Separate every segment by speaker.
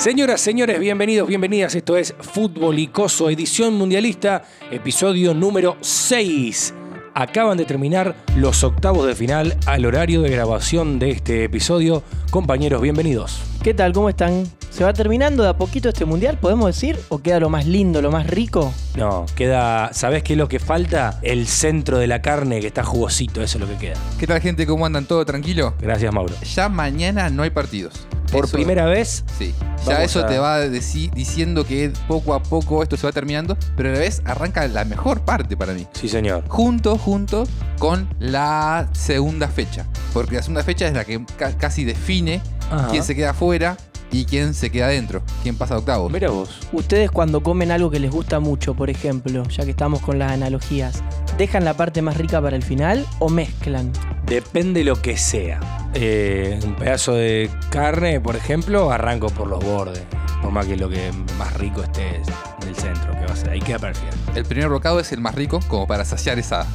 Speaker 1: Señoras, señores, bienvenidos, bienvenidas. Esto es Fútbol Icoso, edición mundialista, episodio número 6. Acaban de terminar los octavos de final al horario de grabación de este episodio. Compañeros, bienvenidos.
Speaker 2: ¿Qué tal? ¿Cómo están? ¿Se va terminando de a poquito este mundial, podemos decir? ¿O queda lo más lindo, lo más rico?
Speaker 1: No, queda. ¿Sabés qué es lo que falta? El centro de la carne que está jugosito, eso es lo que queda.
Speaker 3: ¿Qué tal gente? ¿Cómo andan? ¿Todo tranquilo?
Speaker 1: Gracias, Mauro.
Speaker 3: Ya mañana no hay partidos.
Speaker 1: Por
Speaker 3: Eso-
Speaker 1: primera vez,
Speaker 3: Sí. Ya eso
Speaker 1: a-
Speaker 3: te va deci- diciendo que poco a poco esto se va terminando, pero a la vez arranca la mejor parte para mí.
Speaker 1: sí, señor.
Speaker 3: Junto, junto con la segunda fecha. Porque la segunda fecha es la que ca- casi define
Speaker 1: Ajá.
Speaker 3: quién se queda afuera y quién se queda adentro, quién pasa a octavos.
Speaker 1: Mira vos.
Speaker 2: Ustedes cuando comen algo que les gusta mucho, por ejemplo, ya que estamos con las analogías, ¿dejan la parte más rica para el final o mezclan?
Speaker 1: Depende lo que sea. Eh, un pedazo de carne, por ejemplo, arranco por los bordes. Por más que lo que más rico esté es del centro, que va a ser. Ahí queda perfecto.
Speaker 3: El primer bocado es el más rico, como para saciar esa,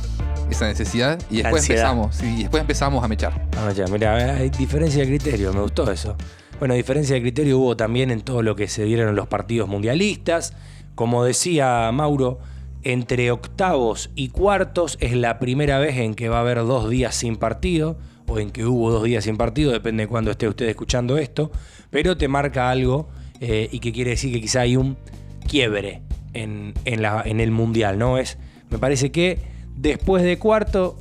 Speaker 3: esa necesidad. Y después
Speaker 1: ansiedad.
Speaker 3: empezamos, sí, y después empezamos a mechar.
Speaker 1: Ah, ya, mira, hay diferencia de criterio, me gustó eso. Bueno, diferencia de criterio hubo también en todo lo que se dieron los partidos mundialistas. Como decía Mauro, entre octavos y cuartos es la primera vez en que va a haber dos días sin partido, o en que hubo dos días sin partido, depende de cuándo esté usted escuchando esto, pero te marca algo eh, y que quiere decir que quizá hay un quiebre en, en el mundial, ¿no? Es, me parece que después de cuarto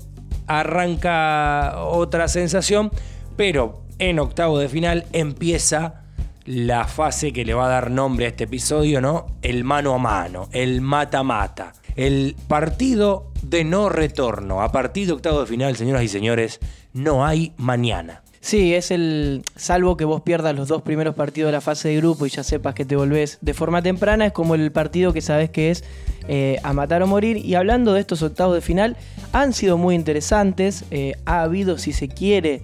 Speaker 1: arranca otra sensación, pero en octavo de final empieza la fase que le va a dar nombre a este episodio, ¿no? El mano a mano, el mata-mata, el partido de no retorno. A partir de octavo de final, señoras y señores, no hay mañana.
Speaker 2: Sí, es el. Salvo que vos pierdas los dos primeros partidos de la fase de grupo y ya sepas que te volvés de forma temprana, es como el partido que sabes que es eh, a matar o morir. Y hablando de estos octavos de final, han sido muy interesantes. eh, ha habido, si se quiere,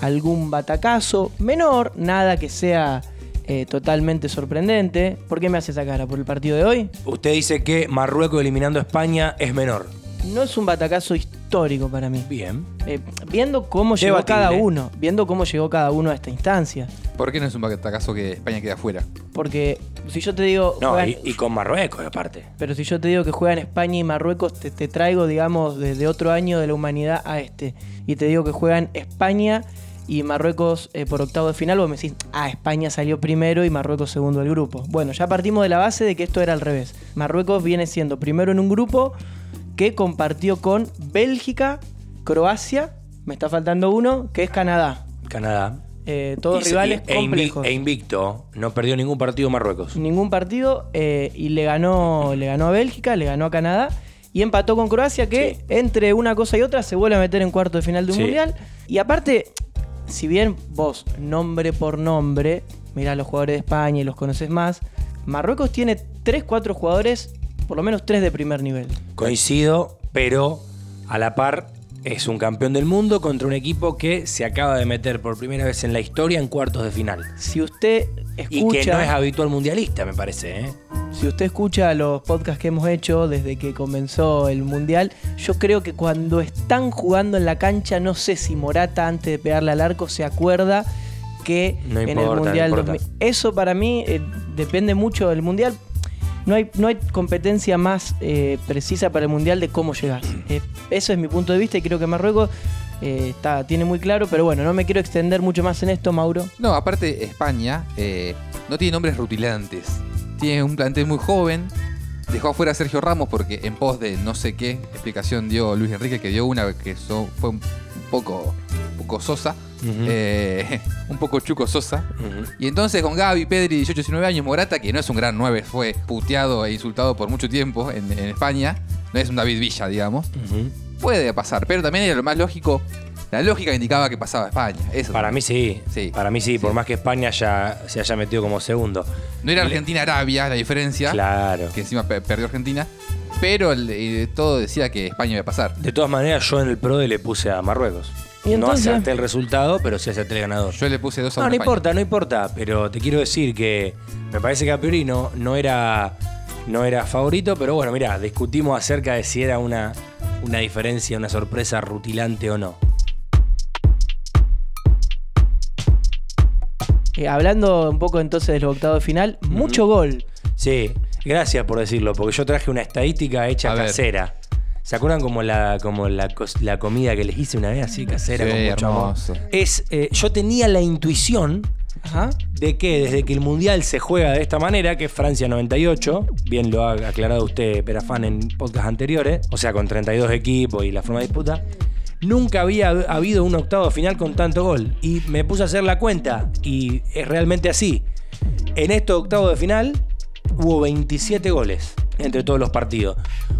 Speaker 2: algún batacazo menor, nada que sea eh, totalmente sorprendente. ¿Por qué me hace esa cara? ¿Por el partido de hoy?
Speaker 1: Usted dice que Marruecos eliminando a España es menor.
Speaker 2: No es un batacazo histórico para mí.
Speaker 1: Bien.
Speaker 2: Eh, viendo cómo llegó cada uno, viendo cómo llegó cada uno a esta instancia.
Speaker 3: ¿Por qué no es un batacazo que España queda afuera?
Speaker 2: Porque si yo te digo.
Speaker 1: No,
Speaker 2: juegan-
Speaker 1: y, y con Marruecos aparte.
Speaker 2: Pero si yo te digo que juegan España y Marruecos, te, te traigo, digamos, desde otro año de la humanidad a este. Y te digo que juegan España y Marruecos eh, por octavo de final, vos me decís, ah, España salió primero y Marruecos segundo del grupo. Bueno, ya partimos de la base de que esto era al revés. Marruecos viene siendo primero en un grupo que compartió con Bélgica, Croacia, me está faltando uno, que es Canadá.
Speaker 1: Canadá.
Speaker 2: Eh, todos
Speaker 1: Y
Speaker 2: rivales
Speaker 1: y- e
Speaker 2: complejos.
Speaker 1: E invicto, no perdió ningún partido Marruecos.
Speaker 2: ningún partido eh, y le ganó, le ganó a Bélgica, le ganó a Canadá y empató con Croacia que
Speaker 1: Sí.
Speaker 2: entre una cosa y otra se vuelve a meter en cuarto de final de un
Speaker 1: Sí.
Speaker 2: mundial. Y aparte, si bien vos nombre por nombre, mirá a los jugadores de España y los conoces más, Marruecos tiene 3, 4 jugadores, por lo menos 3 de primer nivel.
Speaker 1: Coincido, pero a la par es un campeón del mundo contra un equipo que se acaba de meter por primera vez en la historia en cuartos de final.
Speaker 2: Si usted
Speaker 1: Y que
Speaker 2: escucha,
Speaker 1: no es habitual mundialista, me parece. ¿eh?
Speaker 2: si usted escucha los podcasts que hemos hecho desde que comenzó el mundial, yo creo que cuando están jugando en la cancha, no sé si Morata antes de pegarle al arco se acuerda que
Speaker 1: No
Speaker 2: en el
Speaker 1: no
Speaker 2: mundial
Speaker 1: importa.
Speaker 2: 2000 eso para mí eh, depende mucho del mundial. No hay, no hay competencia más eh, precisa para el mundial de cómo llegar. Eh, eso es mi punto de vista y creo que Marruecos eh, está, tiene muy claro, pero bueno, no me quiero extender mucho más en esto, Mauro.
Speaker 3: No, aparte España eh, no tiene nombres rutilantes. Tiene un plantel muy joven. Dejó afuera a Sergio Ramos porque en pos de no sé qué explicación dio Luis Enrique, que dio una que so- fue un poco, un poco sosa. Eh, un poco chuco sosa. Y entonces con Gaby, Pedri, 18, 19 años, Morata, que no es un gran 9, fue puteado e insultado por mucho tiempo en, en España. No es un David Villa, digamos. Puede pasar, pero también era lo más lógico. La lógica indicaba que pasaba a España. Eso
Speaker 1: Para mí sí.
Speaker 3: Sí.
Speaker 1: Para mí sí, por más que España ya se haya metido como segundo.
Speaker 3: No era Argentina-Arabia la diferencia,
Speaker 1: Claro.
Speaker 3: que encima pe- perdió Argentina, pero el- todo decía que España iba a pasar.
Speaker 1: De todas maneras, yo en el PRODE le puse a Marruecos.
Speaker 2: ¿Y entonces?
Speaker 1: No acerté el resultado, pero sí acerté el ganador.
Speaker 3: Yo le puse dos a
Speaker 1: No, no
Speaker 3: España.
Speaker 1: importa, no importa, pero te quiero decir que me parece que a priori no, no era no era favorito, pero bueno, mira, discutimos acerca de si era una, una diferencia, una sorpresa rutilante o no.
Speaker 2: Eh, hablando un poco entonces de los octavos de final, mucho gol.
Speaker 1: Sí, gracias por decirlo, porque yo traje una estadística hecha
Speaker 3: A ver.
Speaker 1: casera. ¿Se acuerdan como la, como la, la comida que les hice una vez así casera
Speaker 3: Sí,
Speaker 1: con mucho amor? Es, eh, yo tenía la intuición
Speaker 2: Ajá.
Speaker 1: de que desde que el Mundial se juega de esta manera, que es Francia 98, bien lo ha aclarado usted, Perafán, en podcast anteriores, o sea, con 32 equipos y la forma de disputa, nunca había habido un octavo final con tanto gol. Y me puse a hacer la cuenta, y es realmente así. En estos octavos de final hubo 27 goles entre todos los partidos.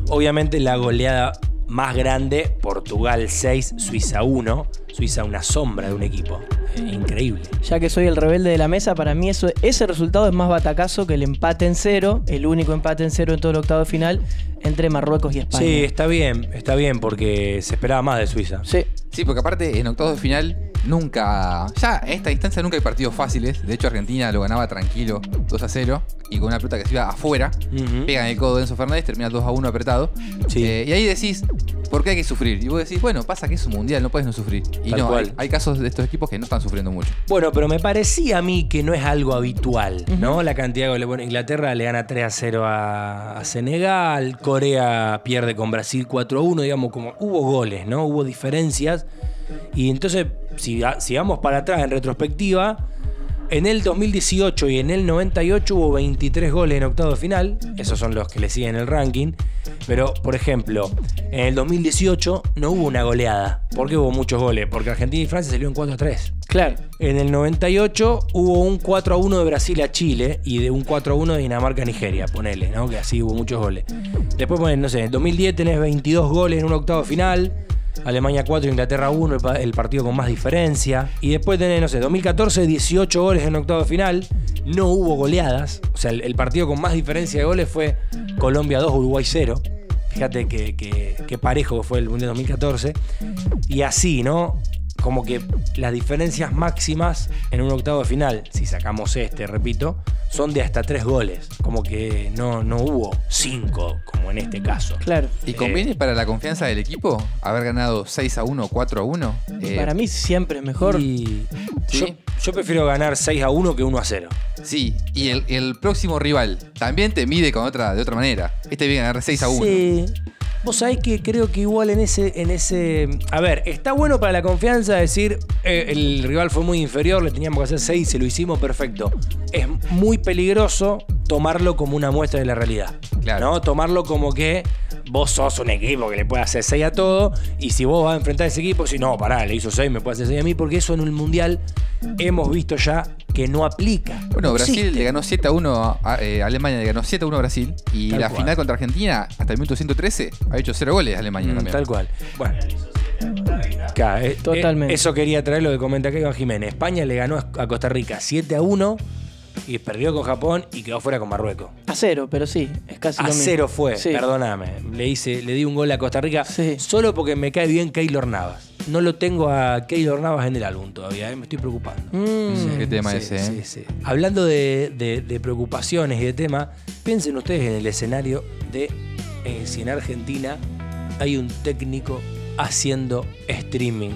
Speaker 1: Obviamente la goleada más grande, Portugal 6, Suiza 1. Suiza una sombra de un equipo. Eh, increíble.
Speaker 2: Ya que soy el rebelde de la mesa, para mí eso, ese resultado es más batacazo que el empate en cero, el único empate en cero en todo el octavo de final entre Marruecos y España.
Speaker 1: Sí, está bien, está bien porque se esperaba más de Suiza.
Speaker 2: Sí.
Speaker 3: Sí, porque aparte en octavos de final nunca. Ya en esta distancia nunca hay partidos fáciles. De hecho, Argentina lo ganaba tranquilo 2 a 0 y con una pelota que se iba afuera.
Speaker 1: Ujú.
Speaker 3: Pegan el codo de Enzo Fernández, termina 2 a 1 apretado.
Speaker 1: Sí.
Speaker 3: Eh, y ahí decís, ¿por qué hay que sufrir? Y vos decís, bueno, pasa que es un mundial, no puedes no sufrir. Y
Speaker 1: Tal
Speaker 3: no,
Speaker 1: cual.
Speaker 3: hay casos de estos equipos que no están sufriendo mucho.
Speaker 1: Bueno, pero me parecía a mí que no es algo habitual, ¿no? La cantidad de goles. Bueno, Inglaterra le gana 3 a 0 a, a Senegal, Corea pierde con Brasil 4 a 1, digamos, como hubo goles, ¿no? Hubo diferencias. Y entonces, si, si vamos para atrás en retrospectiva, en el 2018 y en el 98 hubo 23 goles en octavo de final, esos son los que le siguen el ranking. Pero, por ejemplo, en el 2018 no hubo una goleada. ¿Por qué hubo muchos goles? Porque Argentina y Francia salieron 4 a 3.
Speaker 2: Claro.
Speaker 1: En el 98 hubo un 4 a 1 de Brasil a Chile y de un 4 a 1 de Dinamarca a Nigeria, ponele, ¿no? Que así hubo muchos goles. Después, ponen, no sé, en el 2010 tenés 22 goles en un octavo final. Alemania 4, Inglaterra 1, el, pa- el partido con más diferencia. Y después tenés, no sé, 2014, 18 goles en octavo final. No hubo goleadas. O sea, el, el partido con más diferencia de goles fue Colombia 2, Uruguay 0. Fíjate que, que- que parejo fue el Mundial 2014. Y así, ¿no? Como que las diferencias máximas en un octavo de final, si sacamos este, repito, son de hasta tres goles. Como que no, no hubo cinco, como en este caso.
Speaker 2: Claro.
Speaker 3: ¿Y conviene para la confianza del equipo haber ganado 6 a 1, 4 a 1? Eh,
Speaker 2: Para mí siempre es mejor.
Speaker 1: Y
Speaker 3: Sí.
Speaker 1: yo, yo prefiero ganar 6 a 1 que 1 a 0.
Speaker 3: Sí, y el, el próximo rival también te mide con otra, de otra manera. Este viene a ganar 6 a 1.
Speaker 1: Sí. Vos sabés que creo que igual en ese, en ese. A ver, está bueno para la confianza decir eh, el rival fue muy inferior, le teníamos que hacer 6, se lo hicimos perfecto. Es muy peligroso tomarlo como una muestra de la realidad.
Speaker 3: Claro.
Speaker 1: ¿no? Tomarlo como que vos sos un equipo que le puede hacer 6 a todo. Y si vos vas a enfrentar a ese equipo, si no, pará, le hizo 6, me puede hacer 6 a mí, porque eso en el mundial hemos visto ya que no aplica.
Speaker 3: Bueno,
Speaker 1: No
Speaker 3: Brasil
Speaker 1: existe.
Speaker 3: le ganó 7 a 1 a eh, Alemania, le ganó 7 a 1 a Brasil. Y
Speaker 1: Tal
Speaker 3: la
Speaker 1: cual.
Speaker 3: final contra Argentina, hasta el minuto 113, ha hecho 0 goles Alemania
Speaker 1: Mm,
Speaker 3: también.
Speaker 1: tal cual. Bueno. Claro, eh,
Speaker 2: Totalmente.
Speaker 1: eh, eso quería traer lo que comenta acá Iván Jiménez. España le ganó a Costa Rica 7 a 1 y perdió con Japón y quedó fuera con Marruecos.
Speaker 2: A cero, pero sí, es casi
Speaker 1: A
Speaker 2: lo mismo.
Speaker 1: cero fue,
Speaker 2: Sí.
Speaker 1: perdóname. Le hice, le di un gol a Costa Rica
Speaker 2: Sí.
Speaker 1: solo porque me cae bien Keylor Navas. No lo tengo a Keylor Navas en el álbum todavía, eh, me estoy preocupando.
Speaker 2: Mm.
Speaker 3: Qué tema
Speaker 1: Sí,
Speaker 3: ese, ¿eh?
Speaker 1: sí, sí. Hablando de, de- de preocupaciones y de tema, piensen ustedes en el escenario de eh, si en Argentina hay un técnico haciendo streaming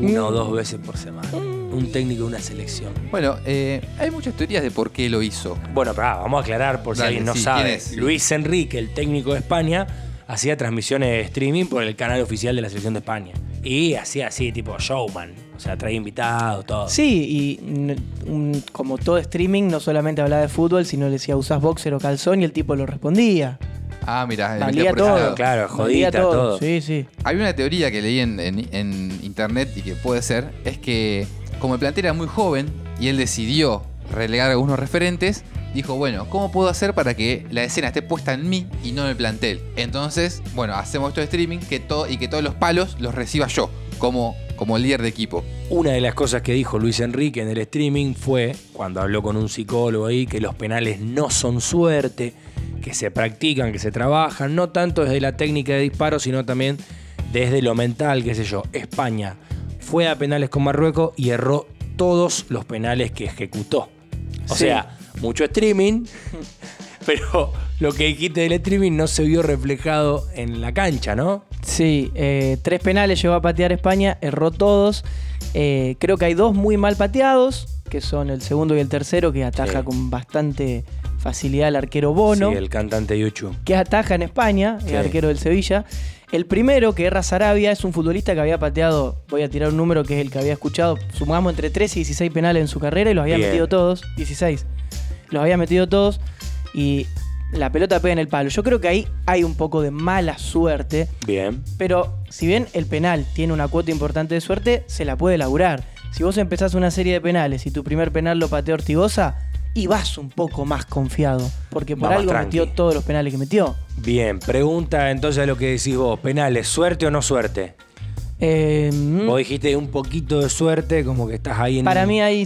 Speaker 1: una o dos veces por semana. Un técnico de una selección.
Speaker 3: Bueno, eh, hay muchas teorías de por qué lo hizo.
Speaker 1: Bueno, pará, vamos a aclarar por si
Speaker 3: Dale,
Speaker 1: alguien no
Speaker 3: sí,
Speaker 1: sabe.
Speaker 3: ¿quién es?
Speaker 1: Luis Enrique, el técnico de España, hacía transmisiones de streaming por el canal oficial de la selección de España. Y hacía así, tipo showman. O sea, traía invitados, todo.
Speaker 2: Sí, y mm, un- como todo streaming, no solamente hablaba de fútbol, sino le decía, ¿usás boxer o calzón? Y el tipo lo respondía.
Speaker 3: Ah, mira,
Speaker 2: Valía todo.
Speaker 1: Claro, jodita, todo.
Speaker 2: Sí, sí.
Speaker 3: Había una teoría que leí en, en- en internet y que puede ser, es que como el plantel era muy joven y él decidió relegar algunos referentes, dijo, bueno, ¿cómo puedo hacer para que la escena esté puesta en mí y no en el plantel? Entonces, bueno, hacemos esto de streaming que todo, y que todos los palos los reciba yo, como, como líder de equipo.
Speaker 1: Una de las cosas que dijo Luis Enrique en el streaming fue, cuando habló con un psicólogo ahí, que los penales no son suerte, que se practican, que se trabajan, no tanto desde la técnica de disparo, sino también desde lo mental, qué sé yo. España fue a penales con Marruecos y erró todos los penales que ejecutó. O
Speaker 2: Sí.
Speaker 1: sea, mucho streaming, pero lo que dijiste del streaming no se vio reflejado en la cancha, ¿no?
Speaker 2: Sí, eh, tres penales llegó a patear España, erró todos. Eh, creo que hay dos muy mal pateados. que son el segundo y el tercero, que ataja
Speaker 1: Sí.
Speaker 2: con bastante facilidad el arquero Bono,
Speaker 1: Sí, el cantante Yuchu.
Speaker 2: que ataja en España,
Speaker 1: Sí.
Speaker 2: el arquero del Sevilla. El primero, que es Razarabia, es un futbolista que había pateado, voy a tirar un número que es el que había escuchado, sumamos entre 13 y 16 penales en su carrera y los había
Speaker 1: Bien.
Speaker 2: metido todos, 16. Los había metido todos y la pelota pega en el palo. Yo creo que ahí hay un poco de mala suerte,
Speaker 1: Bien.
Speaker 2: pero si bien el penal tiene una cuota importante de suerte, se la puede laburar. Si vos empezás una serie de penales y tu primer penal lo pateó Ortigosa, y vas un poco más confiado, porque por
Speaker 1: Va
Speaker 2: algo
Speaker 1: tranqui.
Speaker 2: metió todos los penales que metió.
Speaker 1: Bien, pregunta entonces a lo que decís vos, penales, ¿suerte o no suerte?
Speaker 2: Eh, mm,
Speaker 1: Vos dijiste un poquito de suerte, como que estás ahí en...
Speaker 2: para mí hay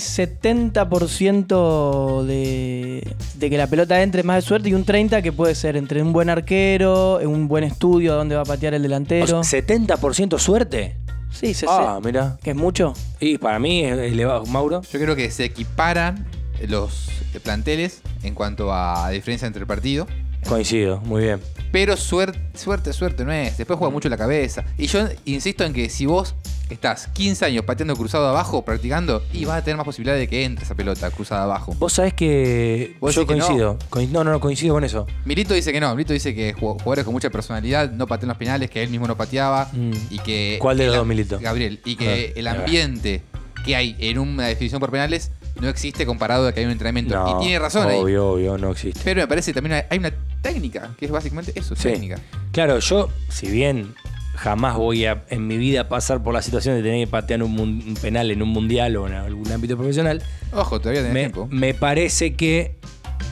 Speaker 2: 70% de, de que la pelota entre más de suerte y un 30% que puede ser entre un buen arquero, un buen estudio a dónde va a patear el
Speaker 1: O
Speaker 2: delantero.
Speaker 1: sea, ¿70% suerte?
Speaker 2: sí, se
Speaker 1: Ah, mira.
Speaker 2: que es mucho.
Speaker 1: Y para mí es elevado. Mauro.
Speaker 3: Yo creo que se equiparan los planteles en cuanto a diferencia entre el partido.
Speaker 1: Coincido, muy bien.
Speaker 3: Pero suerte, suerte, suerte no es. Después juega mucho la cabeza. Y yo insisto en que si vos estás 15 años pateando cruzado abajo, practicando, y vas a tener más posibilidad de que entre esa pelota cruzada abajo.
Speaker 1: Vos sabés que
Speaker 3: ¿Vos
Speaker 1: yo
Speaker 3: que no?
Speaker 1: coincido. Coin- no, no, no, coincido con eso.
Speaker 3: Milito dice que no. Milito dice que ju- jugadores con mucha personalidad no patean los penales, que él mismo no pateaba.
Speaker 1: Mm.
Speaker 3: Y que.
Speaker 1: ¿Cuál de los
Speaker 3: el
Speaker 1: dos, Milito?
Speaker 3: Gabriel. Y que
Speaker 1: Ah,
Speaker 3: el
Speaker 1: ahí va.
Speaker 3: ambiente que hay en una definición por penales no existe comparado a que hay un entrenamiento.
Speaker 1: No,
Speaker 3: y tiene razón ahí.
Speaker 1: Obvio, obvio, no existe.
Speaker 3: Pero me parece que también hay- una técnica, que es básicamente eso,
Speaker 1: Sí.
Speaker 3: técnica.
Speaker 1: Claro, yo, si bien jamás voy a en mi vida pasar por la situación de tener que patear un, penal en un mundial o en algún ámbito profesional,
Speaker 3: Ojo, todavía tenés
Speaker 1: me,
Speaker 3: tiempo.
Speaker 1: me parece que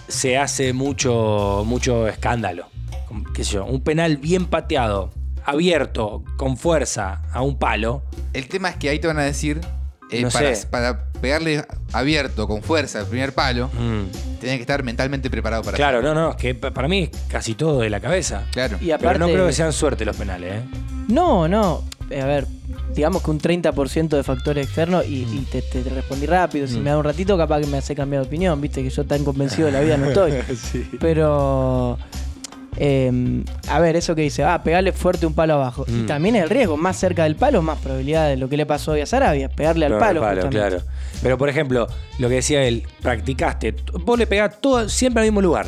Speaker 1: se hace mucho, mucho escándalo. ¿Qué sé yo? Un penal bien pateado, abierto, con fuerza, a un palo.
Speaker 3: El tema es que ahí te van a decir, eh,
Speaker 1: No
Speaker 3: para,
Speaker 1: sé.
Speaker 3: para pegarle abierto, con fuerza, el primer palo,
Speaker 1: Mm.
Speaker 3: tenés que estar mentalmente preparado para
Speaker 1: Claro, no, no, es que pa- para mí es casi todo de la cabeza.
Speaker 3: Claro.
Speaker 2: Y
Speaker 1: Pero no creo que sean suerte los penales, ¿eh?
Speaker 2: No, no. Eh, A ver, digamos que un 30% de factores externos y, y te, te- te respondí rápido. Si
Speaker 1: Mm.
Speaker 2: me da un ratito, capaz que me hace cambiar de opinión. Viste que yo tan convencido de la vida no estoy.
Speaker 1: sí.
Speaker 2: Pero. Eh, a ver, eso que dice, ah, pegarle fuerte un palo abajo. Y
Speaker 1: Mm.
Speaker 2: también el riesgo, más cerca del palo, más probabilidad de lo que le pasó hoy a Sarabia, pegarle al
Speaker 1: No,
Speaker 2: palo.
Speaker 1: claro. Pero por ejemplo, lo que decía él, practicaste, vos le pegás todo, siempre al mismo lugar,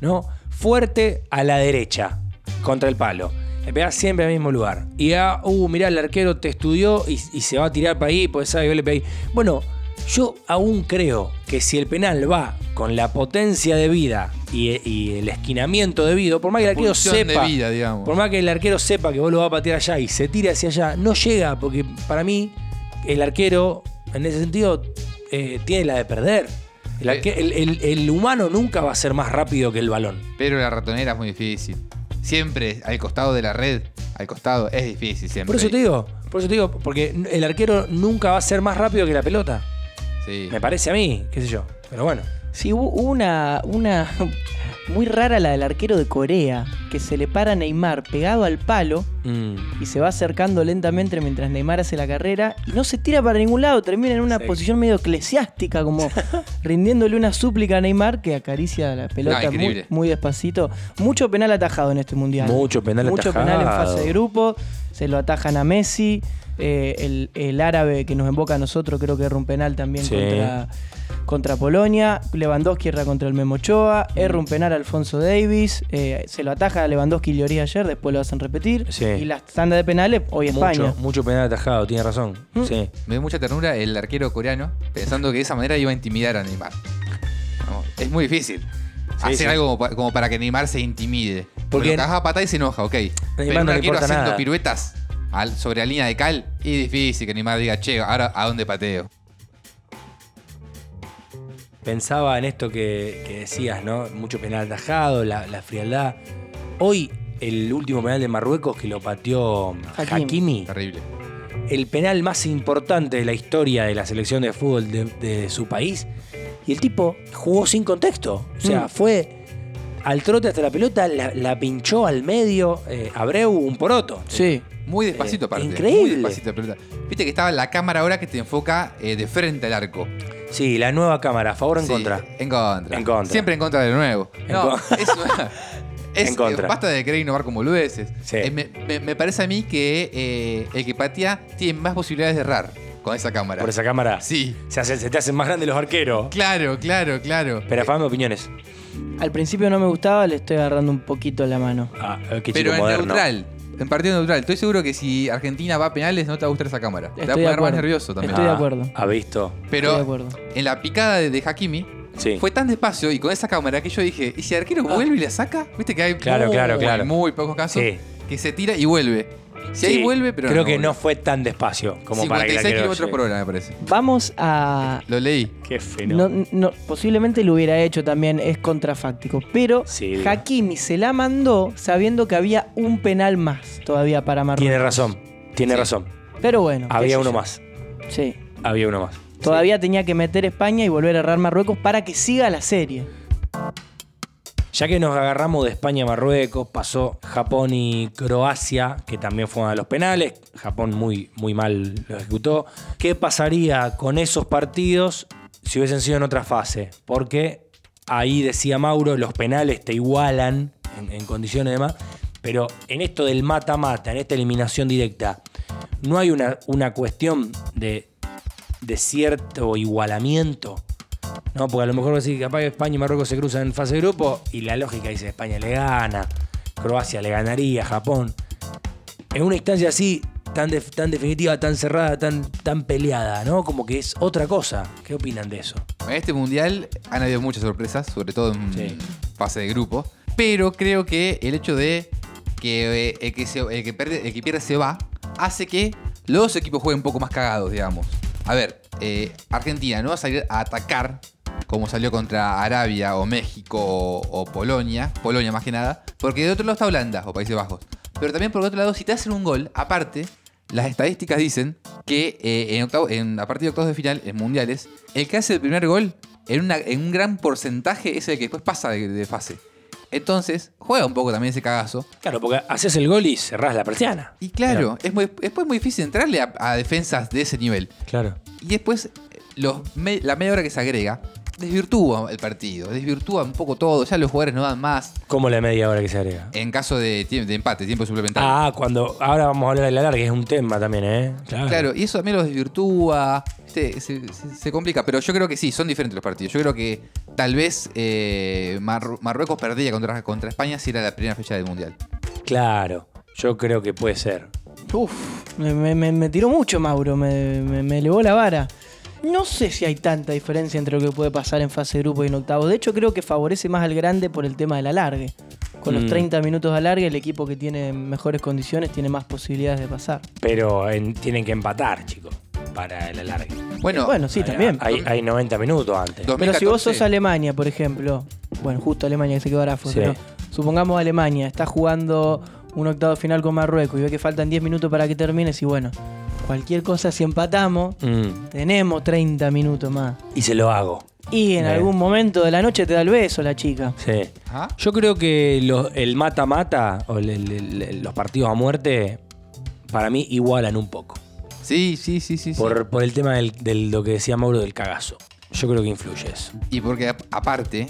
Speaker 1: ¿no? Fuerte a la derecha, contra el palo. Le pegás siempre al mismo lugar. Y ah, uh, mirá, el arquero te estudió y, y se va a tirar para ahí, pues sabe yo le pegué. Bueno, yo aún creo que si el penal va con la potencia de vida y, y el esquinamiento debido, por más que el arquero
Speaker 3: Pulsión de
Speaker 1: sepa,
Speaker 3: vida, digamos.
Speaker 1: por más que el arquero sepa que vos lo vas a patear allá y se tire hacia allá, no llega, porque para mí el arquero, en ese sentido, eh, tiene la de perder. El, arque- el- el- el humano nunca va a ser más rápido que el balón.
Speaker 3: Pero la ratonera es muy difícil. Siempre al costado de la red, al costado, es difícil siempre.
Speaker 1: Por eso te digo, por eso te digo, porque el arquero nunca va a ser más rápido que la pelota.
Speaker 3: Sí.
Speaker 1: Me parece a mí, qué sé yo. Pero bueno.
Speaker 2: Sí, hubo una, una muy rara la del arquero de Corea, que se le para a Neymar pegado al palo
Speaker 1: Mm.
Speaker 2: y se va acercando lentamente mientras Neymar hace la carrera y no se tira para ningún lado, termina en una
Speaker 1: Sí.
Speaker 2: posición medio eclesiástica, como rindiéndole una súplica a Neymar que acaricia la pelota
Speaker 3: No,
Speaker 2: muy, despacito. Mucho penal atajado en este mundial.
Speaker 1: Mucho penal
Speaker 2: Mucho
Speaker 1: atajado.
Speaker 2: penal en fase de grupo, se lo atajan a Messi. eh, el, el árabe que nos emboca a nosotros creo que erra un penal también
Speaker 1: Sí.
Speaker 2: contra, contra Polonia. Lewandowski erra contra el Memochoa. Erra un penal a Alfonso Davis. eh, se lo ataja a Lewandowski y Lloris ayer, después lo hacen repetir.
Speaker 1: Sí.
Speaker 2: Y la tanda de penales, hoy España.
Speaker 1: Mucho, mucho penal atajado, tiene razón.
Speaker 2: Mm.
Speaker 1: Sí.
Speaker 3: Me dio mucha ternura el arquero coreano pensando que de esa manera iba a intimidar a Neymar. No, es muy difícil. hacer
Speaker 1: sí.
Speaker 3: algo como, pa- como para que Neymar se intimide. Porque lo cagas a patada y se enoja, ok. Pero
Speaker 1: no
Speaker 3: un
Speaker 1: le
Speaker 3: arquero
Speaker 1: importa
Speaker 3: haciendo
Speaker 1: nada.
Speaker 3: piruetas al- sobre la línea de cal, es difícil que Neymar diga, che, ahora a dónde pateo.
Speaker 1: Pensaba en esto que, que decías, ¿no? Mucho penal atajado, la, la frialdad. Hoy, el último penal de Marruecos que lo pateó
Speaker 2: Hakimi.
Speaker 1: Hakimi,
Speaker 3: Terrible.
Speaker 1: el penal más importante de la historia de la selección de fútbol de, de su país. Y el tipo jugó sin contexto. O sea,
Speaker 2: Mm.
Speaker 1: fue al trote hasta la pelota, la, la pinchó al medio. eh, Abreu, un poroto.
Speaker 2: Sí.
Speaker 3: Muy despacito,
Speaker 1: Eh,
Speaker 3: aparte.
Speaker 1: increíble.
Speaker 3: Muy despacito, la pelota. Viste que estaba la cámara ahora que te enfoca eh, de frente al arco.
Speaker 1: Sí, la nueva cámara, a favor o en
Speaker 3: Sí,
Speaker 1: contra.
Speaker 3: En contra.
Speaker 1: En contra.
Speaker 3: Siempre en contra de lo nuevo.
Speaker 1: En
Speaker 3: no, es una- es-
Speaker 1: En contra.
Speaker 3: Basta de querer innovar como boludeces.
Speaker 1: Sí.
Speaker 3: Eh, me, me- me parece a mí que eh, el que patea tiene más posibilidades de errar con esa cámara.
Speaker 1: Por esa cámara.
Speaker 3: Sí.
Speaker 1: Se, hace- se te hacen más grandes los arqueros.
Speaker 3: Claro, claro, claro.
Speaker 1: Pero afame opiniones.
Speaker 2: Al principio no me gustaba, le estoy agarrando un poquito la mano.
Speaker 1: Ah, eh, qué
Speaker 3: Pero
Speaker 1: chico
Speaker 3: en
Speaker 1: moderno.
Speaker 3: neutral. En partido neutral. Estoy seguro que si Argentina va a penales no te va a gustar esa cámara. te va a
Speaker 2: Estoy de
Speaker 3: poner más
Speaker 2: acuerdo.
Speaker 3: nervioso también.
Speaker 2: Estoy de
Speaker 1: Ah,
Speaker 2: acuerdo.
Speaker 1: ¿Ha visto?
Speaker 3: Pero
Speaker 2: Estoy de acuerdo.
Speaker 3: en la picada de, de Hakimi
Speaker 1: Sí.
Speaker 3: fue tan despacio y con esa cámara que yo dije, ¿y si el arquero vuelve y la saca? ¿Viste que hay
Speaker 1: Claro,
Speaker 3: muy,
Speaker 1: claro, claro.
Speaker 3: muy pocos casos?
Speaker 1: Sí.
Speaker 3: Que se tira y vuelve. Si ahí vuelve, pero
Speaker 1: Creo que
Speaker 3: vuelve.
Speaker 1: no fue tan despacio como para que el
Speaker 3: 56
Speaker 1: arquero
Speaker 3: kilómetros por hora, me parece.
Speaker 2: Vamos a.
Speaker 3: Lo leí.
Speaker 1: Qué fino.
Speaker 2: No, no, posiblemente lo hubiera hecho también, es contrafáctico. Pero
Speaker 1: Sí, digo.
Speaker 2: Hakimi se la mandó sabiendo que había un penal más todavía para Marruecos.
Speaker 1: Tiene razón. Tiene
Speaker 3: Sí.
Speaker 1: razón.
Speaker 2: Pero bueno. qué
Speaker 1: Había uno
Speaker 2: yo.
Speaker 1: más.
Speaker 2: Sí.
Speaker 1: Había uno más.
Speaker 2: Todavía tenía que meter España y volver a errar Marruecos para que siga la serie.
Speaker 1: Ya que nos agarramos de España a Marruecos, pasó Japón y Croacia, que también fueron a los penales. Japón muy, muy mal lo ejecutó. ¿Qué pasaría con esos partidos si hubiesen sido en otra fase? Porque ahí decía Mauro, los penales te igualan en, condiciones de más. Pero en esto del mata-mata, en esta eliminación directa, no hay una, una cuestión de, de cierto igualamiento. No, porque a lo mejor decís, capaz que España y Marruecos se cruzan en fase de grupo y la lógica dice España le gana, Croacia le ganaría, Japón. En una instancia así, tan, tan definitiva, tan cerrada, tan, tan peleada, ¿no? Como que es otra cosa. ¿Qué opinan de eso?
Speaker 3: En este mundial han habido muchas sorpresas, sobre todo en
Speaker 1: Sí.
Speaker 3: fase de grupo. Pero creo que el hecho de que eh, el que, se- el que pierde, el que pierde se va, hace que los equipos jueguen un poco más cagados, digamos. A ver, eh, Argentina no va a salir a atacar como salió contra Arabia o México o, o Polonia, Polonia más que nada, porque de otro lado está Holanda o Países Bajos. Pero también por otro lado, si te hacen un gol, aparte, las estadísticas dicen que eh, en, octavo- en- a partir de octavos de final, en mundiales, el que hace el primer gol, en, una- en un gran porcentaje, es el que después pasa de, de fase. Entonces, juega un poco también ese cagazo.
Speaker 1: Claro, porque haces el gol y cerrás la persiana.
Speaker 3: Y claro, es muy, después muy difícil entrarle a, a defensas de ese nivel.
Speaker 1: Claro.
Speaker 3: Y después, los me- la media hora que se agrega, desvirtúa el partido, desvirtúa un poco todo, ya los jugadores no dan más.
Speaker 1: ¿Cómo la media hora que se agrega?
Speaker 3: En caso de, de empate, tiempo suplementario.
Speaker 1: Ah, cuando. Ahora vamos a hablar de la larga, que es un tema también, ¿eh?
Speaker 3: Claro, y eso también los desvirtúa, se, se- se- se complica, pero yo creo que sí, son diferentes los partidos. Yo creo que tal vez eh, Marru- Marruecos perdía contra, contra España si era la primera fecha del Mundial.
Speaker 1: Claro. Yo creo que puede ser.
Speaker 2: Uf, me, me- me- me tiró mucho Mauro, me, me- me elevó la vara. No sé si hay tanta diferencia entre lo que puede pasar en fase de grupo y en octavos. De hecho, creo que favorece más al grande por el tema del alargue. Con los
Speaker 1: Mm.
Speaker 2: 30 minutos de alargue, el equipo que tiene mejores condiciones tiene más posibilidades de pasar.
Speaker 1: Pero en- tienen que empatar, chicos, para el alargue.
Speaker 3: Bueno,
Speaker 2: bueno, sí, también.
Speaker 1: Hay, hay 90 minutos antes.
Speaker 2: Pero si vos
Speaker 3: 2014.
Speaker 2: sos Alemania, por ejemplo, bueno, justo Alemania que se quedó ahora fue,
Speaker 1: Sí.
Speaker 2: pero supongamos Alemania, está jugando un octavo final con Marruecos y ve que faltan 10 minutos para que termines y bueno, cualquier cosa si empatamos,
Speaker 1: Mm,
Speaker 2: tenemos 30 minutos más.
Speaker 1: Y se lo hago.
Speaker 2: Y en
Speaker 1: Bien.
Speaker 2: algún momento de la noche te da el beso la chica.
Speaker 1: Sí.
Speaker 3: Ajá.
Speaker 1: Yo creo que lo- el mata-mata o el- el- el- los partidos a muerte, para mí igualan un poco.
Speaker 3: Sí, sí, sí, sí. sí.
Speaker 1: Por, por el tema del, del- lo que decía Mauro del cagazo. Yo creo que influye eso.
Speaker 3: Y porque ap- aparte,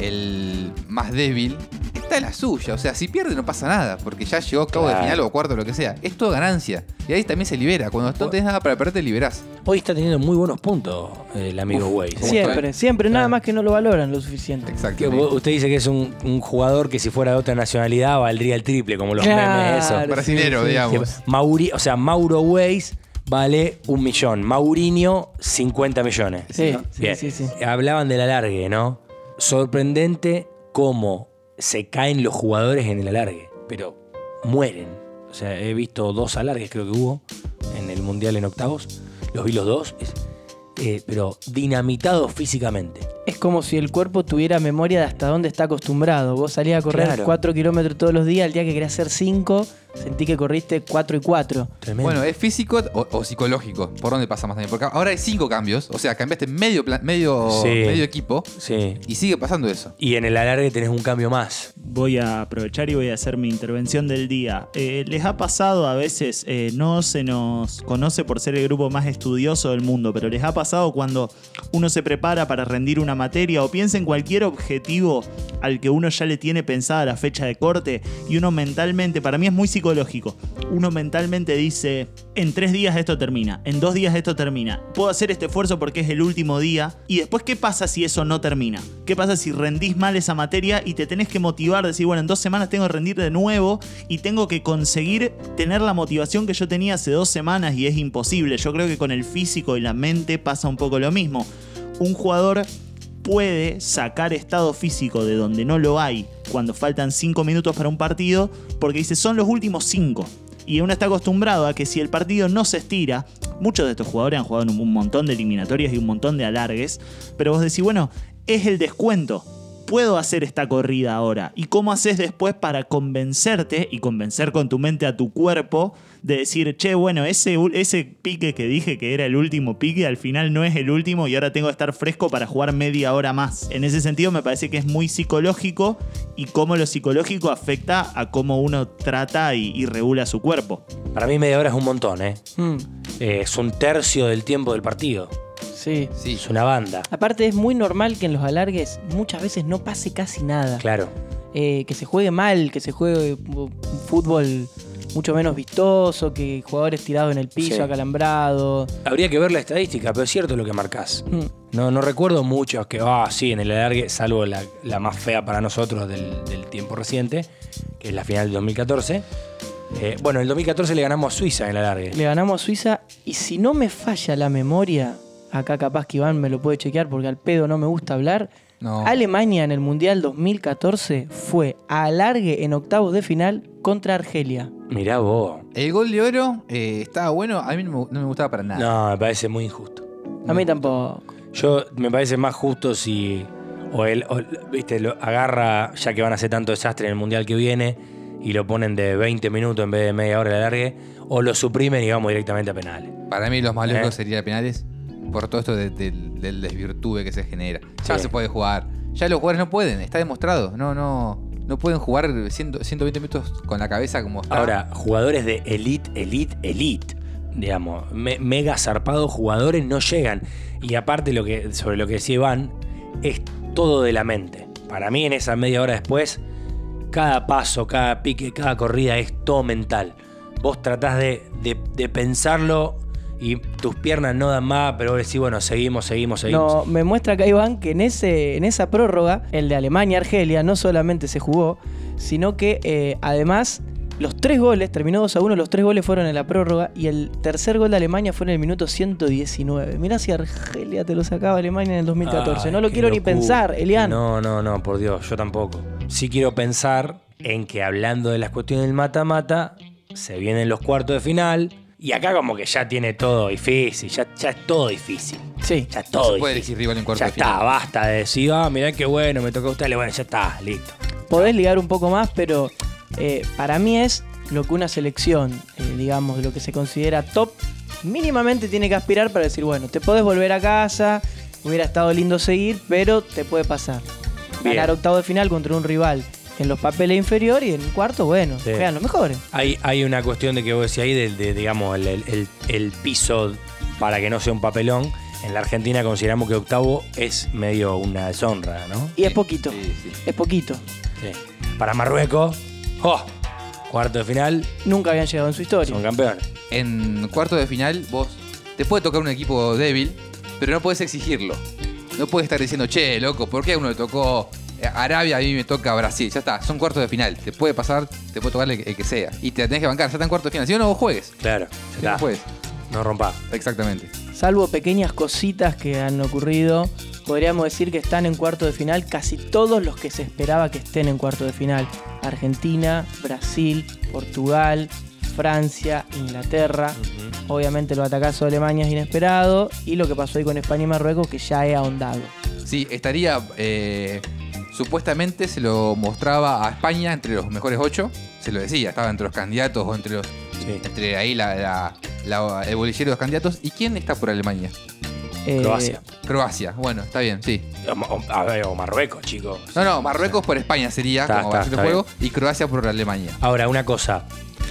Speaker 3: el más débil está en la suya. O sea, si pierde no pasa nada, porque ya llegó a octavo de
Speaker 1: Claro.
Speaker 3: final o cuarto o lo que sea. Es todo ganancia. Y ahí también se libera. Cuando no tenés nada para perder, te liberás.
Speaker 1: Hoy está teniendo muy buenos puntos el amigo Weiss.
Speaker 3: ¿Cómo
Speaker 2: Siempre, siempre, nada
Speaker 1: Claro.
Speaker 2: más que no lo valoran lo suficiente.
Speaker 1: Vos- usted dice que es un, un jugador que si fuera de otra nacionalidad valdría el triple, como los memes, eso.
Speaker 2: Claro,
Speaker 3: Brasilero,
Speaker 2: sí,
Speaker 3: digamos.
Speaker 1: Mauri, o sea, Mauro Weiss vale un millón. Maurinho, 50 millones.
Speaker 2: Sí,
Speaker 1: ¿no?
Speaker 2: sí,
Speaker 1: Bien.
Speaker 2: sí, sí.
Speaker 1: Hablaban del alargue, ¿no? Sorprendente cómo se caen los jugadores en el alargue, pero mueren. O sea, he visto dos alargues, creo que hubo, en el Mundial en octavos. Los vi los dos, eh, pero dinamitados físicamente.
Speaker 2: Es como si el cuerpo tuviera memoria de hasta dónde está acostumbrado. Vos salías a correr
Speaker 1: Claro.
Speaker 2: 4 kilómetros todos los días, el día que querías hacer 5, sentí que corriste 4 y 4.
Speaker 1: Tremendo.
Speaker 3: Bueno, ¿es físico o, o psicológico? ¿Por dónde pasa más también? Porque ahora hay cinco cambios. O sea, cambiaste medio, plan- medio,
Speaker 1: Sí.
Speaker 3: medio equipo
Speaker 1: sí.
Speaker 3: y sigue pasando eso.
Speaker 1: Y en el alargue tenés un cambio más.
Speaker 4: Voy a aprovechar y voy a hacer mi intervención del día. Eh, ¿Les ha pasado a veces, eh, no se nos conoce por ser el grupo más estudioso del mundo, pero les ha pasado cuando uno se prepara para rendir una materia o piensa en cualquier objetivo al que uno ya le tiene pensada la fecha de corte y uno mentalmente, para mí es muy psicológico, psicológico. Uno mentalmente dice, en tres días esto termina, en dos días esto termina. Puedo hacer este esfuerzo porque es el último día. Y después, ¿qué pasa si eso no termina? ¿Qué pasa si rendís mal esa materia y te tenés que motivar, decir, bueno, en dos semanas tengo que rendir de nuevo y tengo que conseguir tener la motivación que yo tenía hace dos semanas y es imposible. Yo creo que con el físico y la mente pasa un poco lo mismo. Un jugador puede sacar estado físico de donde no lo hay cuando faltan 5 minutos para un partido, porque dice son los últimos 5. Y uno está acostumbrado a que si el partido no se estira, muchos de estos jugadores han jugado un montón de eliminatorias y un montón de alargues, pero vos decís, bueno, es el descuento. Puedo hacer esta corrida ahora. ¿Y cómo haces después para convencerte y convencer con tu mente a tu cuerpo de decir, che, bueno, ese, ese pique que dije que era el último pique, al final no es el último y ahora tengo que estar fresco para jugar media hora más. En ese sentido me parece que es muy psicológico y cómo lo psicológico afecta a cómo uno trata y, y regula su cuerpo.
Speaker 1: Para mí media hora es un montón, ¿eh?
Speaker 2: Mm,
Speaker 1: Eh, Es un tercio del tiempo del partido.
Speaker 2: sí.
Speaker 3: Sí.
Speaker 1: Es una banda.
Speaker 2: Aparte es muy normal que en los alargues muchas veces no pase casi nada.
Speaker 1: Claro.
Speaker 2: Eh, que se juegue mal, que se juegue un fútbol mucho menos vistoso, que jugadores tirados en el piso,
Speaker 1: Sí.
Speaker 2: acalambrados.
Speaker 1: Habría que ver la estadística, pero es cierto lo que marcás.
Speaker 2: Mm,
Speaker 1: No, no recuerdo muchos que, ah, sí, en el alargue, salvo la, la más fea para nosotros del, del tiempo reciente, que es la final del 2014. Eh, bueno, en el 2014 le ganamos a Suiza en el alargue.
Speaker 2: Le ganamos a Suiza y si no me falla la memoria, acá capaz que Iván me lo puede chequear porque al pedo no me gusta hablar.
Speaker 3: No.
Speaker 2: Alemania en el Mundial 2014 fue a alargue en octavos de final contra Argelia.
Speaker 1: Mirá vos.
Speaker 3: El gol de oro eh, estaba bueno, a mí no me, no me gustaba para nada.
Speaker 1: No, me parece muy injusto.
Speaker 2: A mí tampoco.
Speaker 1: Yo me parece más justo si o él o, viste lo agarra ya que van a hacer tanto desastre en el mundial que viene y lo ponen de 20 minutos en vez de media hora de alargue o lo suprimen y vamos directamente a penales.
Speaker 3: Para mí los más lejos
Speaker 1: Eh.
Speaker 3: serían penales por todo esto de- del- del desvirtube que se genera. Ya
Speaker 1: Sí.
Speaker 3: se puede jugar. Ya los jugadores no pueden, está demostrado. No, no, no pueden jugar 100 120 minutos con la cabeza como está.
Speaker 1: Ahora, jugadores de elite, elite, elite, digamos, me- mega zarpados jugadores no llegan. Y aparte lo que, sobre lo que decía Iván, es todo de la mente. Para mí en esa media hora después, cada paso, cada pique, cada corrida es todo mental. Vos tratás de, de- de pensarlo y tus piernas no dan más, pero vos decís, bueno, seguimos, seguimos, seguimos.
Speaker 2: No, me muestra acá Iván que en, ese, en esa prórroga, el de Alemania-Argelia, no solamente se jugó, sino que eh, además los tres goles, terminó 2 a 1, los tres goles fueron en la prórroga y el tercer gol de Alemania fue en el minuto 119. Mirá si Argelia te lo sacaba Alemania en el 2014.
Speaker 1: Ay,
Speaker 2: no lo quiero ni pensar, Elian.
Speaker 1: No, no, no, por Dios, yo tampoco. Sí quiero pensar en que hablando de las cuestiones del mata-mata, se vienen los cuartos de final. Y acá como que ya tiene todo difícil, ya, ya es todo difícil.
Speaker 2: Sí.
Speaker 1: Ya es
Speaker 3: no
Speaker 1: todo
Speaker 3: se puede
Speaker 1: difícil.
Speaker 3: elegir rival en cuarto
Speaker 1: Ya
Speaker 3: de
Speaker 1: está,
Speaker 3: final.
Speaker 1: basta de decir, ah, mirá qué bueno, me toca a usted. Bueno, ya está, listo.
Speaker 2: Podés ligar un poco más, pero eh, para mí es lo que una selección, eh, digamos, lo que se considera top, mínimamente tiene que aspirar para decir, bueno, te podés volver a casa, hubiera estado lindo seguir, pero te puede pasar.
Speaker 1: Bien.
Speaker 2: Ganar octavo de final contra un rival en los papeles inferior y en cuarto, bueno,
Speaker 1: Sí.
Speaker 2: juegan los mejores.
Speaker 1: Hay, hay una cuestión de que vos decís ahí, de, de, digamos, el, el- el- el piso para que no sea un papelón. En la Argentina consideramos que octavo es medio una deshonra, ¿no?
Speaker 2: Y es poquito,
Speaker 3: Sí, sí.
Speaker 2: es poquito.
Speaker 1: Sí. Para Marruecos, ¡oh! Cuarto de final,
Speaker 2: Nunca habían llegado en su historia.
Speaker 1: son campeones.
Speaker 3: En cuarto de final, vos te puede tocar un equipo débil, pero no puedes exigirlo. No puedes estar diciendo, che, loco, ¿por qué a uno le tocó Arabia, a mí me toca Brasil? Ya está, son cuartos de final. Te puede pasar, te puede tocar el, el que sea. Y te la tenés que bancar, ya está en cuarto de final. Si no, no vos juegues.
Speaker 1: Claro,
Speaker 3: Si
Speaker 1: ya
Speaker 3: no,
Speaker 1: está.
Speaker 3: no juegues.
Speaker 1: No rompa.
Speaker 3: Exactamente.
Speaker 2: Salvo pequeñas cositas que han ocurrido, podríamos decir que están en cuarto de final casi todos los que se esperaba que estén en cuarto de final. Argentina, Brasil, Portugal, Francia, Inglaterra. Obviamente el batacazo de Alemania es inesperado. Y lo que pasó ahí con España y Marruecos que ya he ahondado.
Speaker 3: Sí, estaría. eh, supuestamente se lo mostraba a España entre los mejores ocho. Se lo decía, estaba entre los candidatos o entre los.
Speaker 1: Sí.
Speaker 3: Entre ahí la, la- la- el bolillero de los candidatos. ¿Y quién está por Alemania?
Speaker 2: Eh,
Speaker 1: Croacia.
Speaker 3: Croacia. Bueno, está bien, sí.
Speaker 1: O, o- a ver, o Marruecos, chicos.
Speaker 3: No, no, Marruecos por España sería,
Speaker 1: Está,
Speaker 3: como
Speaker 1: está, está
Speaker 3: juego, y Croacia por Alemania.
Speaker 1: Ahora, una cosa.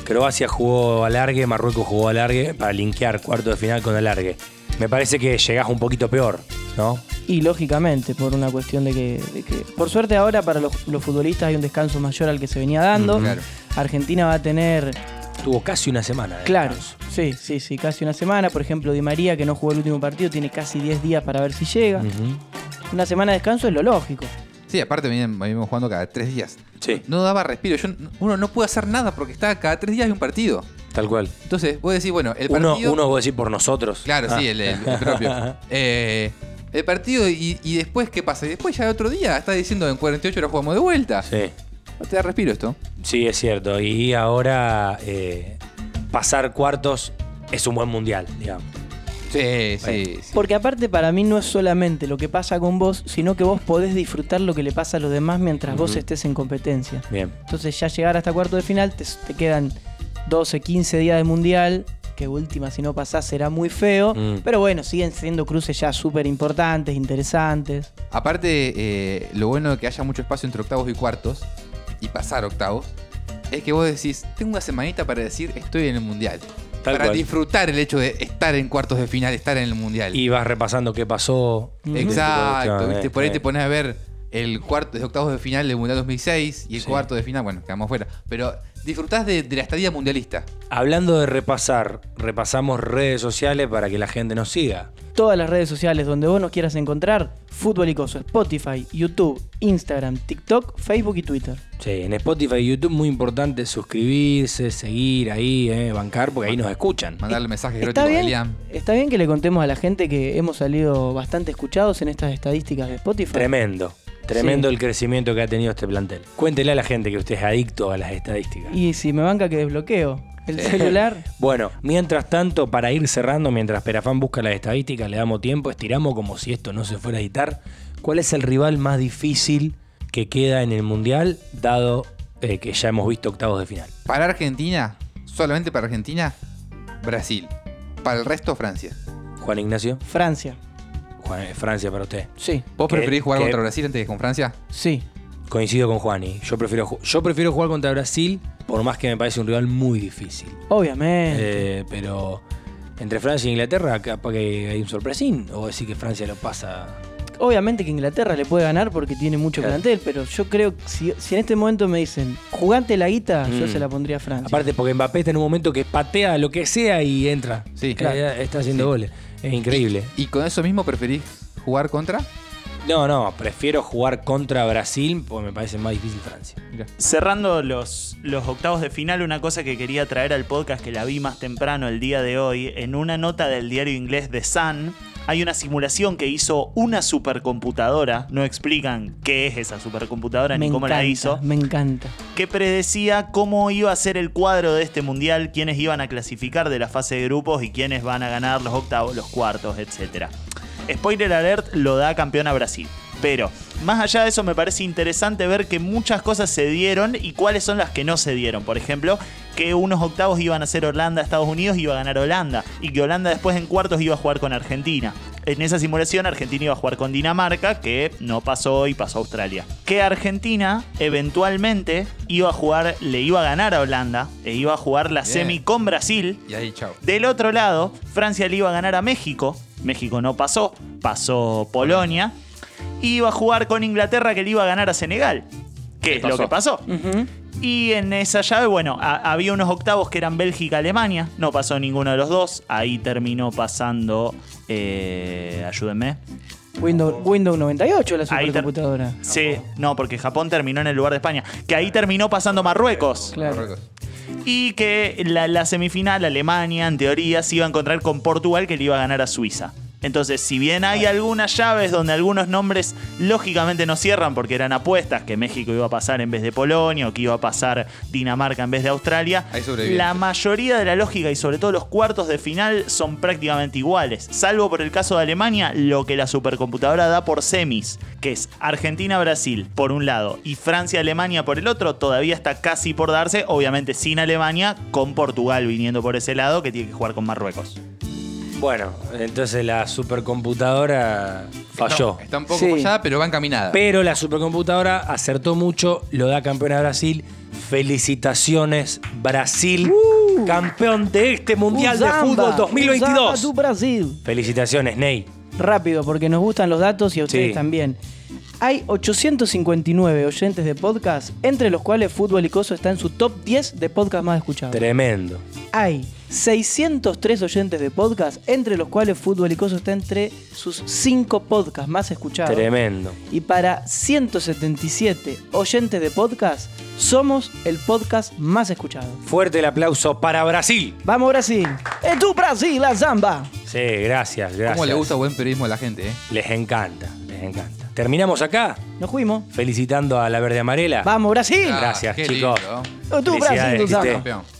Speaker 1: Croacia jugó alargue, Marruecos jugó alargue para linkear cuarto de final con alargue. Me parece que llegás un poquito peor, ¿no?
Speaker 2: Y lógicamente, por una cuestión de que, de que- por suerte ahora para los, los futbolistas hay un descanso mayor al que se venía dando.
Speaker 1: Mm,
Speaker 3: claro.
Speaker 2: Argentina va a tener,
Speaker 1: Tuvo casi una semana. de
Speaker 2: claro,
Speaker 1: descanso.
Speaker 2: sí, sí, sí, casi una semana. Por ejemplo, Di María, que no jugó el último partido, tiene casi 10 días para ver si llega.
Speaker 1: Ujú.
Speaker 2: Una semana de descanso es lo lógico.
Speaker 3: Sí, aparte venían- venimos jugando cada tres días.
Speaker 1: Sí,
Speaker 3: No daba respiro. Yo, uno no puede hacer nada porque está cada tres días hay un partido.
Speaker 1: tal cual.
Speaker 3: Entonces, vos decís, bueno, el
Speaker 1: Uno,
Speaker 3: partido.
Speaker 1: uno vos decís por nosotros.
Speaker 3: Claro,
Speaker 1: Ah.
Speaker 3: sí, el, el- el propio. Eh, el partido y, y después, ¿qué pasa? Y después ya otro día está diciendo en 48 horas jugamos de vuelta.
Speaker 1: Sí.
Speaker 3: No te da respiro esto.
Speaker 1: Sí, es cierto. Y ahora eh, pasar cuartos es un buen mundial, digamos.
Speaker 3: Sí, sí. sí.
Speaker 2: Porque aparte para mí no es solamente lo que pasa con vos, sino que vos podés disfrutar lo que le pasa a los demás mientras vos estés en competencia.
Speaker 1: Bien.
Speaker 2: Entonces ya llegar hasta cuarto de final te, te quedan 12, 15 días de mundial, que última si no pasás será muy feo,
Speaker 1: Mm.
Speaker 2: pero bueno, siguen siendo cruces ya súper importantes, interesantes.
Speaker 3: Aparte, eh, lo bueno de que haya mucho espacio entre octavos y cuartos y pasar octavos es que vos decís, tengo una semanita para decir estoy en el mundial.
Speaker 1: Tal
Speaker 3: para
Speaker 1: cual.
Speaker 3: disfrutar el hecho de estar en cuartos de final, estar en el mundial.
Speaker 1: Y vas repasando qué pasó.
Speaker 3: Exacto, ¿viste? por ahí te pones a ver el cuarto de octavos de final del Mundial 2006 y el
Speaker 1: Sí.
Speaker 3: cuarto de final, bueno, quedamos fuera. Pero disfrutás de, de la estadía mundialista.
Speaker 1: Hablando de repasar, repasamos redes sociales para que la gente nos siga.
Speaker 2: Todas las redes sociales donde vos nos quieras encontrar, Fútbol y Coso, Spotify, YouTube, Instagram, TikTok, Facebook y Twitter.
Speaker 1: Sí, en Spotify y YouTube muy importante suscribirse, seguir ahí, eh, bancar, porque ahí nos escuchan.
Speaker 3: Mandarle mensajes
Speaker 2: Está
Speaker 3: eróticos a
Speaker 2: bien,
Speaker 3: Liam.
Speaker 2: está bien que le contemos a la gente que hemos salido bastante escuchados en estas estadísticas de Spotify.
Speaker 1: Tremendo. Tremendo
Speaker 2: Sí.
Speaker 1: el crecimiento que ha tenido este plantel. Cuéntele a la gente que usted es adicto a las estadísticas.
Speaker 2: Y si me banca que desbloqueo el celular.
Speaker 1: Bueno, mientras tanto, para ir cerrando, mientras Perafán busca las estadísticas, le damos tiempo, estiramos como si esto no se fuera a editar. ¿Cuál es el rival más difícil que queda en el Mundial, dado eh, que ya hemos visto octavos de final?
Speaker 3: Para Argentina, solamente para Argentina, Brasil. Para el resto, Francia.
Speaker 1: Juan Ignacio,
Speaker 2: Francia.
Speaker 1: Juan- eh, Francia para usted.
Speaker 2: Sí,
Speaker 3: ¿Vos
Speaker 1: ¿Qué-
Speaker 3: preferís jugar contra Brasil antes que con Francia?
Speaker 2: sí.
Speaker 1: Coincido con Juani. Yo prefiero, ju- yo prefiero jugar contra Brasil, por más que me parece un rival muy difícil.
Speaker 2: Obviamente.
Speaker 1: Eh, pero entre Francia e Inglaterra, capaz que hay un sorpresín. O decir que Francia lo pasa.
Speaker 2: Obviamente que Inglaterra le puede ganar porque tiene mucho
Speaker 1: Claro.
Speaker 2: plantel, pero yo creo que si, si en este momento me dicen, jugante la guita, yo
Speaker 1: Mm.
Speaker 2: se la pondría a Francia.
Speaker 1: Aparte, porque Mbappé está en un momento que patea lo que sea y entra.
Speaker 3: Sí,
Speaker 1: Eh,
Speaker 3: claro.
Speaker 1: Está haciendo goles. Es increíble.
Speaker 3: ¿Y con eso mismo preferís jugar contra?
Speaker 1: No, no, prefiero jugar contra Brasil porque me parece más difícil Francia.
Speaker 4: Cerrando los, los octavos de final, una cosa que quería traer al podcast que la vi más temprano el día de hoy, en una nota del diario inglés The Sun, hay una simulación que hizo una supercomputadora, no explican qué es esa supercomputadora
Speaker 2: me
Speaker 4: ni cómo
Speaker 2: encanta,
Speaker 4: la hizo,
Speaker 2: Me encanta.
Speaker 4: que predecía cómo iba a ser el cuadro de este mundial, quiénes iban a clasificar de la fase de grupos y quiénes van a ganar los octavos, los cuartos, etc. Spoiler alert lo da campeón a Brasil. Pero, más allá de eso, me parece interesante ver que muchas cosas se dieron y cuáles son las que no se dieron. Por ejemplo, que unos octavos iban a ser Holanda, Estados Unidos iba a ganar Holanda. Y que Holanda después en cuartos iba a jugar con Argentina. En esa simulación, Argentina iba a jugar con Dinamarca, que no pasó y pasó a Australia. Que Argentina eventualmente iba a jugar, le iba a ganar a Holanda, e iba a jugar la
Speaker 3: Bien.
Speaker 4: semi con Brasil.
Speaker 3: Y ahí, chao.
Speaker 4: Del otro lado, Francia le iba a ganar a México. México no pasó, pasó Polonia. Y iba a jugar con Inglaterra que le iba a ganar a Senegal. Que es lo que pasó. Y en esa llave, bueno, a- había unos octavos que eran Bélgica-Alemania. No pasó ninguno de los dos. Ahí terminó pasando. eh, ayúdenme.
Speaker 2: Windows, Windows 98 la supercomputadora.
Speaker 4: Sí, no, porque Japón terminó en el lugar de España. Que ahí terminó pasando Marruecos.
Speaker 2: Claro.
Speaker 3: Marruecos.
Speaker 4: Y que la, la semifinal, Alemania, en teoría, se iba a encontrar con Portugal, que le iba a ganar a Suiza. Entonces, si bien hay algunas llaves donde algunos nombres lógicamente no cierran porque eran apuestas, que México iba a pasar en vez de Polonia o que iba a pasar Dinamarca en vez de Australia, la mayoría de la lógica y sobre todo los cuartos de final son prácticamente iguales, salvo por el caso de Alemania, lo que la supercomputadora da por semis, que es Argentina-Brasil por un lado y Francia-Alemania por el otro, todavía está casi por darse, obviamente sin Alemania, con Portugal viniendo por ese lado, que tiene que jugar con Marruecos.
Speaker 1: Bueno, entonces la supercomputadora falló.
Speaker 3: No, está un poco
Speaker 2: Sí.
Speaker 3: fallada, pero va encaminada.
Speaker 1: Pero la supercomputadora acertó mucho, lo da campeón a Brasil. Felicitaciones, Brasil, campeón de este Mundial de
Speaker 2: Uzamba,
Speaker 1: Fútbol
Speaker 2: Uzamba
Speaker 1: 2022.
Speaker 2: tu Brasil.
Speaker 1: Felicitaciones, Ney.
Speaker 2: rápido, porque nos gustan los datos y a ustedes
Speaker 1: Sí.
Speaker 2: también. Hay 859 oyentes de podcast, entre los cuales Fútbol y Coso está en su top 10 de podcast más escuchados.
Speaker 1: Tremendo.
Speaker 2: Hay 603 oyentes de podcast, entre los cuales Fútbol y Coso está entre sus 5 podcasts más escuchados.
Speaker 1: Tremendo.
Speaker 2: Y para 177 oyentes de podcast, somos el podcast más escuchado.
Speaker 1: Fuerte el aplauso para Brasil.
Speaker 2: Vamos Brasil. ¡Es tu Brasil, la zamba!
Speaker 1: Sí, gracias, gracias.
Speaker 3: ¿Cómo le gusta buen periodismo a la gente, eh?
Speaker 1: Les encanta, les encanta. Terminamos acá
Speaker 2: Nos fuimos.
Speaker 1: felicitando a la verde amarela.
Speaker 2: ¡Vamos Brasil!
Speaker 3: Ah,
Speaker 1: Gracias,
Speaker 3: qué
Speaker 1: chicos.
Speaker 3: lindo.
Speaker 2: ¡Es tu
Speaker 1: Felicidades,
Speaker 2: Brasil, tu zamba!
Speaker 3: Campeón.